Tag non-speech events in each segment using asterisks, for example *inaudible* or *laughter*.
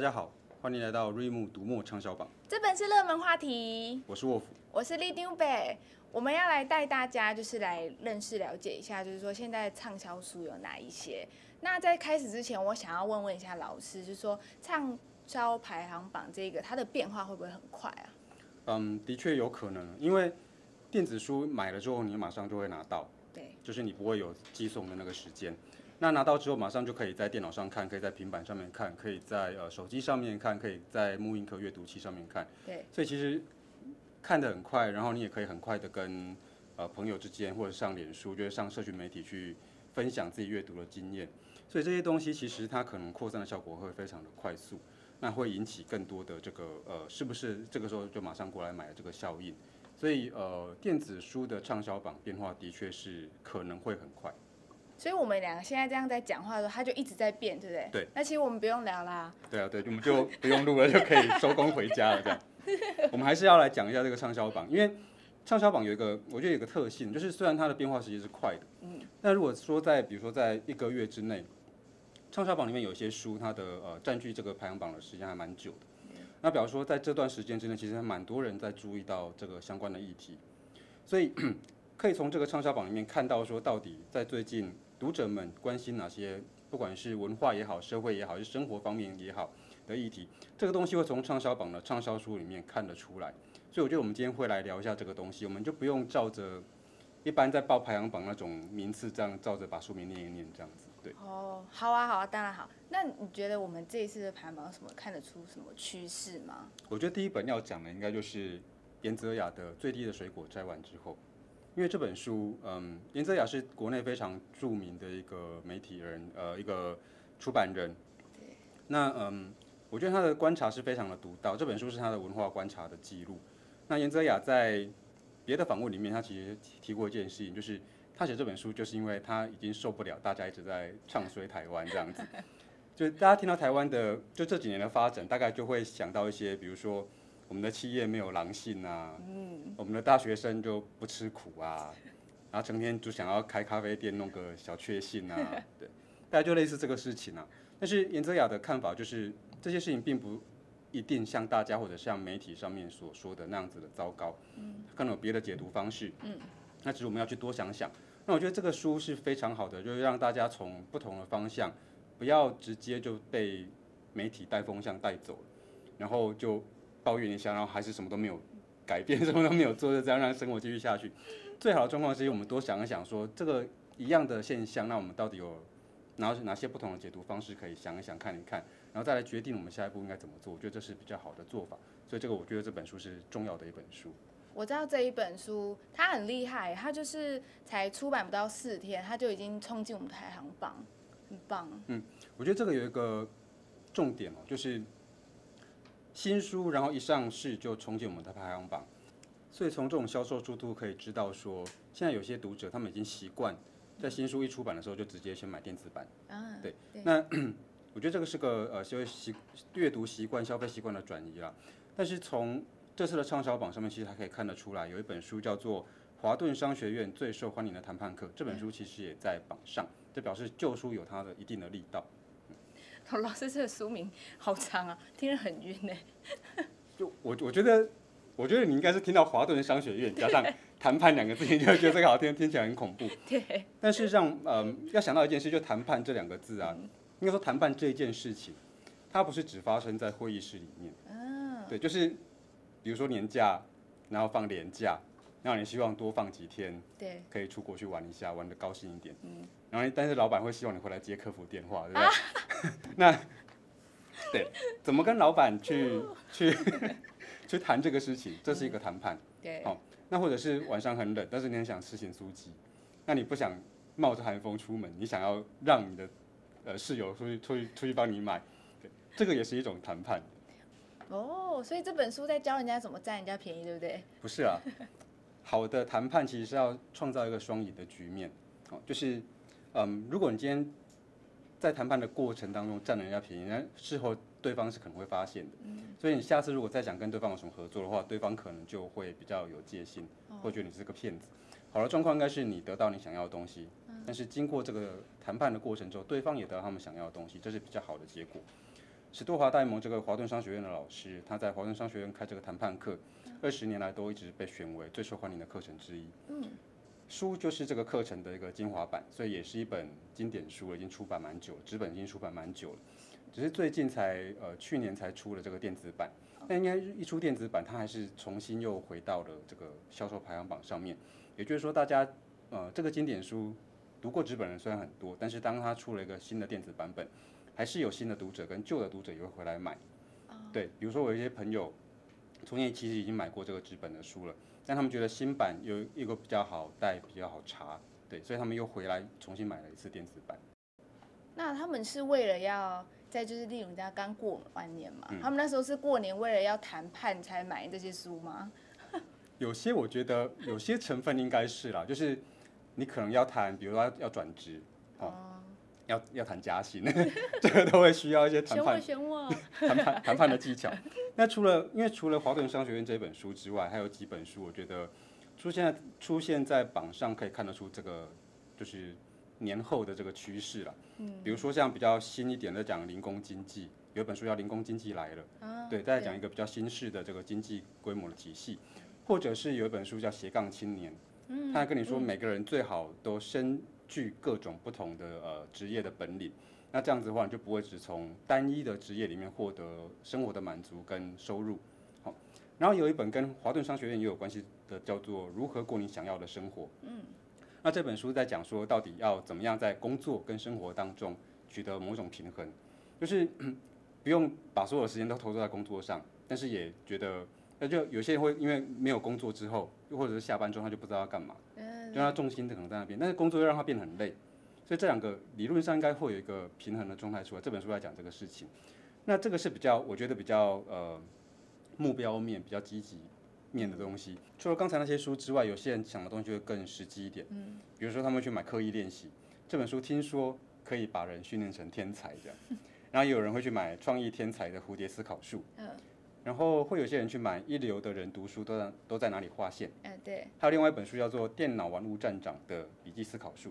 大家好，欢迎来到瑞木读墨畅销榜。这本是热门话题。我是沃夫，我是李丁北。我们要来带大家，就是来认识、了解一下，就是说现在畅销书有哪一些。那在开始之前，我想要问问一下老师，就是说畅销排行榜这个它的变化会不会很快啊？嗯，的确有可能，因为电子书买了之后，你马上就会拿到，对，就是你不会有寄送的那个时间。那拿到之后，马上就可以在电脑上看，可以在平板上面看，可以在呃手机上面看，可以在木印壳阅读器上面看。对，所以其实看得很快，然后你也可以很快的跟呃朋友之间或者上脸书，就是上社群媒体去分享自己阅读的经验。所以这些东西其实它可能扩散的效果会非常的快速，那会引起更多的这个呃是不是这个时候就马上过来买的这个效应。所以呃电子书的畅销榜变化的确是可能会很快。所以我们两个现在这样在讲话的时候，它就一直在变，对不对？对。那其实我们不用聊啦。对啊，对，我们就不用录了，就可以收工回家了。这样。*laughs* 我们还是要来讲一下这个畅销榜，因为畅销榜有一个，我觉得有个特性，就是虽然它的变化时间是快的，嗯，那如果说在比如说在一个月之内，畅销榜里面有些书，它的呃占据这个排行榜的时间还蛮久的。那比方说在这段时间之内，其实还蛮多人在注意到这个相关的议题，所以 *clears throat* 可以从这个畅销榜里面看到说，到底在最近。读者们关心哪些，不管是文化也好，社会也好，是生活方面也好的议题，这个东西会从畅销榜的畅销书里面看得出来。所以我觉得我们今天会来聊一下这个东西，我们就不用照着一般在报排行榜那种名次这样照着把书名念一念这样子。对。哦，好啊，好啊，当然好。那你觉得我们这一次的排行榜有什么看得出什么趋势吗？我觉得第一本要讲的应该就是严泽雅的《最低的水果摘完之后》。因为这本书，嗯，严泽雅是国内非常著名的一个媒体人，呃，一个出版人。那嗯，我觉得他的观察是非常的独到。这本书是他的文化观察的记录。那严泽雅在别的访问里面，他其实提过一件事情，就是他写这本书，就是因为他已经受不了大家一直在唱衰台湾这样子。*laughs* 就大家听到台湾的就这几年的发展，大概就会想到一些，比如说。我们的企业没有狼性啊，嗯，我们的大学生就不吃苦啊，然后成天就想要开咖啡店弄个小确幸啊，*laughs* 对，大家就类似这个事情啊。但是严泽雅的看法就是这些事情并不一定像大家或者像媒体上面所说的那样子的糟糕，嗯，可能有别的解读方式，嗯，那其实我们要去多想想。那我觉得这个书是非常好的，就是让大家从不同的方向，不要直接就被媒体带风向带走，然后就。抱怨一下，然后还是什么都没有改变，什么都没有做，就这样让生活继续下去。*laughs* 最好的状况是，我们多想一想说，说这个一样的现象，那我们到底有哪哪些不同的解读方式可以想一想、看一看，然后再来决定我们下一步应该怎么做。我觉得这是比较好的做法。所以这个我觉得这本书是重要的一本书。我知道这一本书它很厉害，它就是才出版不到四天，它就已经冲进我们排行榜，很棒。嗯，我觉得这个有一个重点哦，就是。新书，然后一上市就冲进我们的排行榜，所以从这种销售速度可以知道说，现在有些读者他们已经习惯在新书一出版的时候就直接先买电子版。啊，对，对那 *clears throat* 我觉得这个是个呃消费习阅读习惯、消费习惯的转移啦。但是从这次的畅销榜上面，其实还可以看得出来，有一本书叫做《华顿商学院最受欢迎的谈判课》，这本书其实也在榜上，这表示旧书有它的一定的力道。老师，这个书名好长啊，听着很晕呢。*laughs* 就我我觉得，我觉得你应该是听到华顿商学院加上谈判两个字，你就觉得这个好听，听起来很恐怖。对。*laughs* 但事实上，嗯，要想到一件事，就谈判这两个字啊，应该说谈判这一件事情，它不是只发生在会议室里面。嗯。对，就是比如说年假，然后放年假。然后你希望多放几天，对，可以出国去玩一下，玩的高兴一点。嗯，然后但是老板会希望你回来接客服电话，对不对？啊、*laughs* 那对，怎么跟老板去去 *laughs* 去谈这个事情？这是一个谈判。对，好、哦，那或者是晚上很冷，但是你很想吃咸酥鸡，那你不想冒着寒风出门，你想要让你的呃室友出去出去出去帮你买，对，这个也是一种谈判。哦，所以这本书在教人家怎么占人家便宜，对不对？不是啊。*laughs* 好的谈判其实是要创造一个双赢的局面，哦，就是，嗯，如果你今天在谈判的过程当中占了人家便宜，那事后对方是可能会发现的，所以你下次如果再想跟对方有什么合作的话，对方可能就会比较有戒心，会觉得你是个骗子。好的状况应该是你得到你想要的东西，但是经过这个谈判的过程之后，对方也得到他们想要的东西，这是比较好的结果。史多华戴蒙这个华顿商学院的老师，他在华顿商学院开这个谈判课，二十年来都一直被选为最受欢迎的课程之一。嗯，书就是这个课程的一个精华版，所以也是一本经典书了，已经出版蛮久了，纸本已经出版蛮久了，只是最近才呃去年才出了这个电子版。那应该一出电子版，它还是重新又回到了这个销售排行榜上面。也就是说，大家呃这个经典书读过纸本的人虽然很多，但是当它出了一个新的电子版本。还是有新的读者跟旧的读者也会回来买，对，比如说我有一些朋友，从前其实已经买过这个纸本的书了，但他们觉得新版有一个比较好带，比较好查，对，所以他们又回来重新买了一次电子版。那他们是为了要在就是例如人家刚过完年嘛，嗯，他们那时候是过年为了要谈判才买这些书吗？*laughs* 有些我觉得有些成分应该是啦，就是你可能要谈，比如说要转职，哦。要要谈加薪，*laughs* 这个都会需要一些谈判、*laughs* 谈判、谈判的技巧。*laughs* 那除了因为除了华顿商学院这本书之外，还有几本书，我觉得出现在出现在榜上可以看得出这个就是年后的这个趋势了。嗯，比如说像比较新一点的讲零工经济，有一本书叫《零工经济来了》，对，再讲一个比较新式的这个经济规模的体系，或者是有一本书叫《斜杠青年》，他跟你说每个人最好都生。具各种不同的呃职业的本领，那这样子的话，你就不会只从单一的职业里面获得生活的满足跟收入。好，然后有一本跟华顿商学院也有关系的，叫做《如何过你想要的生活》。嗯，那这本书在讲说，到底要怎么样在工作跟生活当中取得某种平衡，就是 *clears throat* 不用把所有的时间都投入在工作上，但是也觉得，那就有些人会因为没有工作之后，又或者是下班之后，他就不知道要干嘛。嗯就他重心可能在那边，但是工作又让他变得很累，所以这两个理论上应该会有一个平衡的状态出来。这本书在讲这个事情，那这个是比较我觉得比较呃目标面、比较积极面的东西。除了刚才那些书之外，有些人想的东西就会更实际一点。嗯，比如说他们去买刻意练习这本书，听说可以把人训练成天才这样。*laughs* 然后也有人会去买创意天才的蝴蝶思考术。嗯。然后会有些人去买一流的人读书都在都在哪里划线？嗯，对。还有另外一本书叫做《电脑玩物站长的笔记思考术》，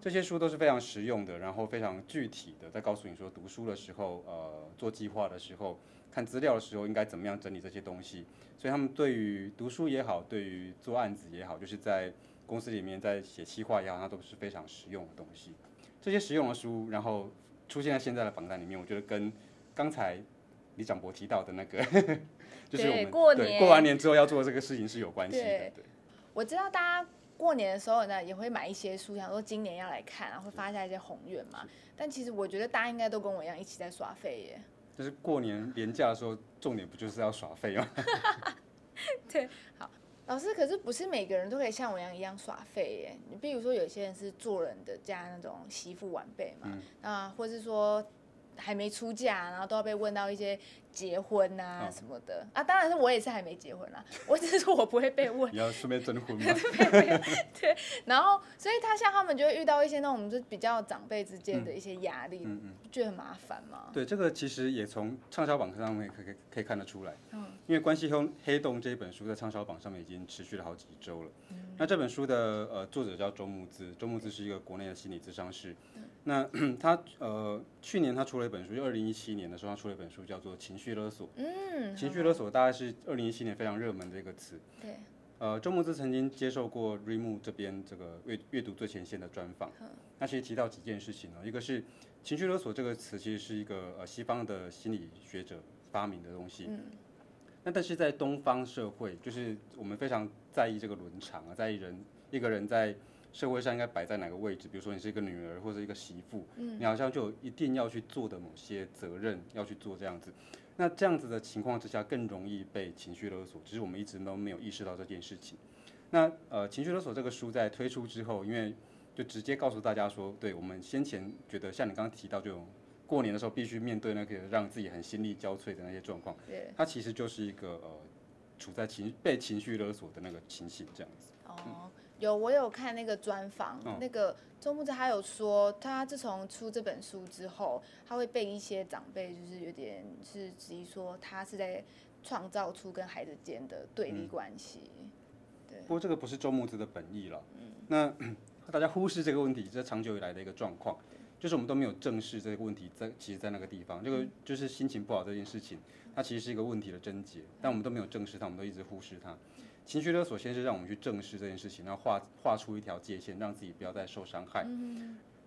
这些书都是非常实用的，然后非常具体的，在告诉你说读书的时候，呃，做计划的时候，看资料的时候应该怎么样整理这些东西。所以他们对于读书也好，对于做案子也好，就是在公司里面在写企划也好，那都是非常实用的东西。这些实用的书，然后出现在现在的榜单里面，我觉得跟刚才。李长博提到的那个，*laughs* 就是我们过年过完年之后要做的这个事情是有关系的。对，我知道大家过年的时候呢，也会买一些书，想说今年要来看，然后会发下一些宏愿嘛。但其实我觉得大家应该都跟我一样，一起在耍废耶。就是过年年假的时候，重点不就是要耍废吗？*laughs* 对，好，老师，可是不是每个人都可以像我一样一样耍废耶？你比如说，有些人是做人的家那种媳妇晚辈嘛，嗯、啊，或是说。还没出嫁，然后都要被问到一些结婚啊什么的、哦、啊，当然是我也是还没结婚啦，*laughs* 我只是说我不会被问。你要顺便征婚吗？*laughs* 对，然后所以他像他们就会遇到一些那种就比较长辈之间的一些压力，嗯嗯，觉得很麻烦嘛。对，这个其实也从畅销榜上面可以可以看得出来，嗯，因为《关系黑洞》这一本书在畅销榜上面已经持续了好几周了。嗯、那这本书的呃作者叫周木子，周木子是一个国内的心理咨商师。嗯那 *clears throat* 他呃，去年他出了一本书，就二零一七年的时候，他出了一本书，叫做《情绪勒索》。嗯，情绪勒索大概是二零一七年非常热门的一个词。对。呃，周牧之曾经接受过 Readmoo 这边这个阅阅读最前线的专访。那其实提到几件事情呢，一个是情绪勒索这个词其实是一个呃西方的心理学者发明的东西。嗯。那但是在东方社会，就是我们非常在意这个伦常啊，在意人一个人在。社会上应该摆在哪个位置？比如说你是一个女儿或者一个媳妇，嗯，你好像就一定要去做的某些责任要去做这样子。那这样子的情况之下，更容易被情绪勒索。只是我们一直都没有意识到这件事情。那呃，情绪勒索这个书在推出之后，因为就直接告诉大家说，对我们先前觉得像你刚刚提到，这种过年的时候必须面对那个让自己很心力交瘁的那些状况，对，它其实就是一个呃处在情被情绪勒索的那个情形这样子。哦。嗯有，我有看那个专访，哦、那个周木子他有说，他自从出这本书之后，他会被一些长辈就是有点是质疑说，他是在创造出跟孩子间的对立关系。嗯、对。不过这个不是周木子的本意了。嗯。那 *clears throat* 大家忽视这个问题，这是长久以来的一个状况。就是我们都没有正视这个问题在，在其实，在那个地方，这个就是心情不好这件事情，它其实是一个问题的症结，但我们都没有正视它，我们都一直忽视它。情绪勒索先是让我们去正视这件事情，然后画画出一条界限，让自己不要再受伤害，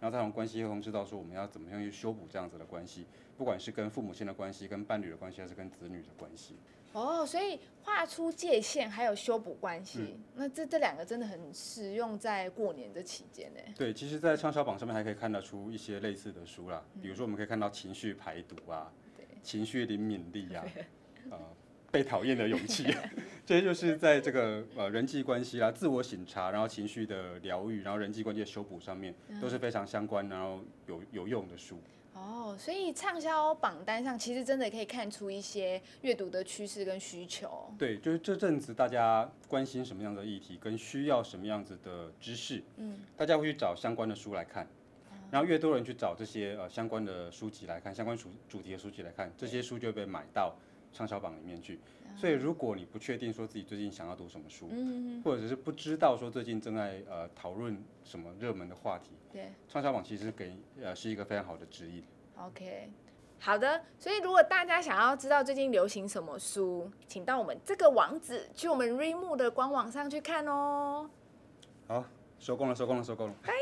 然后再从关系中知道说我们要怎么样去修补这样子的关系，不管是跟父母亲的关系、跟伴侣的关系，还是跟子女的关系。哦，所以画出界限，还有修补关系，嗯、那这这两个真的很实用在过年的期间呢。对，其实，在畅销榜上面还可以看得出一些类似的书啦，比如说我们可以看到情绪排毒啊，情绪灵敏力啊，呃，被讨厌的勇气，*laughs* 这些就是在这个呃人际关系啦、自我省察，然后情绪的疗愈，然后人际关系的修补上面都是非常相关，然后有有用的书。哦，所以畅销榜单上其实真的可以看出一些阅读的趋势跟需求。对，就是这阵子大家关心什么样的议题，跟需要什么样子的知识，嗯，大家会去找相关的书来看，然后越多人去找这些呃相关的书籍来看，相关主主题的书籍来看，这些书就会被买到畅销榜里面去。所以如果你不确定说自己最近想要读什么书，嗯，或者是不知道说最近正在呃讨论什么热门的话题。对，畅销榜其实给呃是一个非常好的指引。OK，好的。所以如果大家想要知道最近流行什么书，请到我们这个网址去我们 Readmoo 的官网上去看哦。好，收工了，收工了，收工了。拜。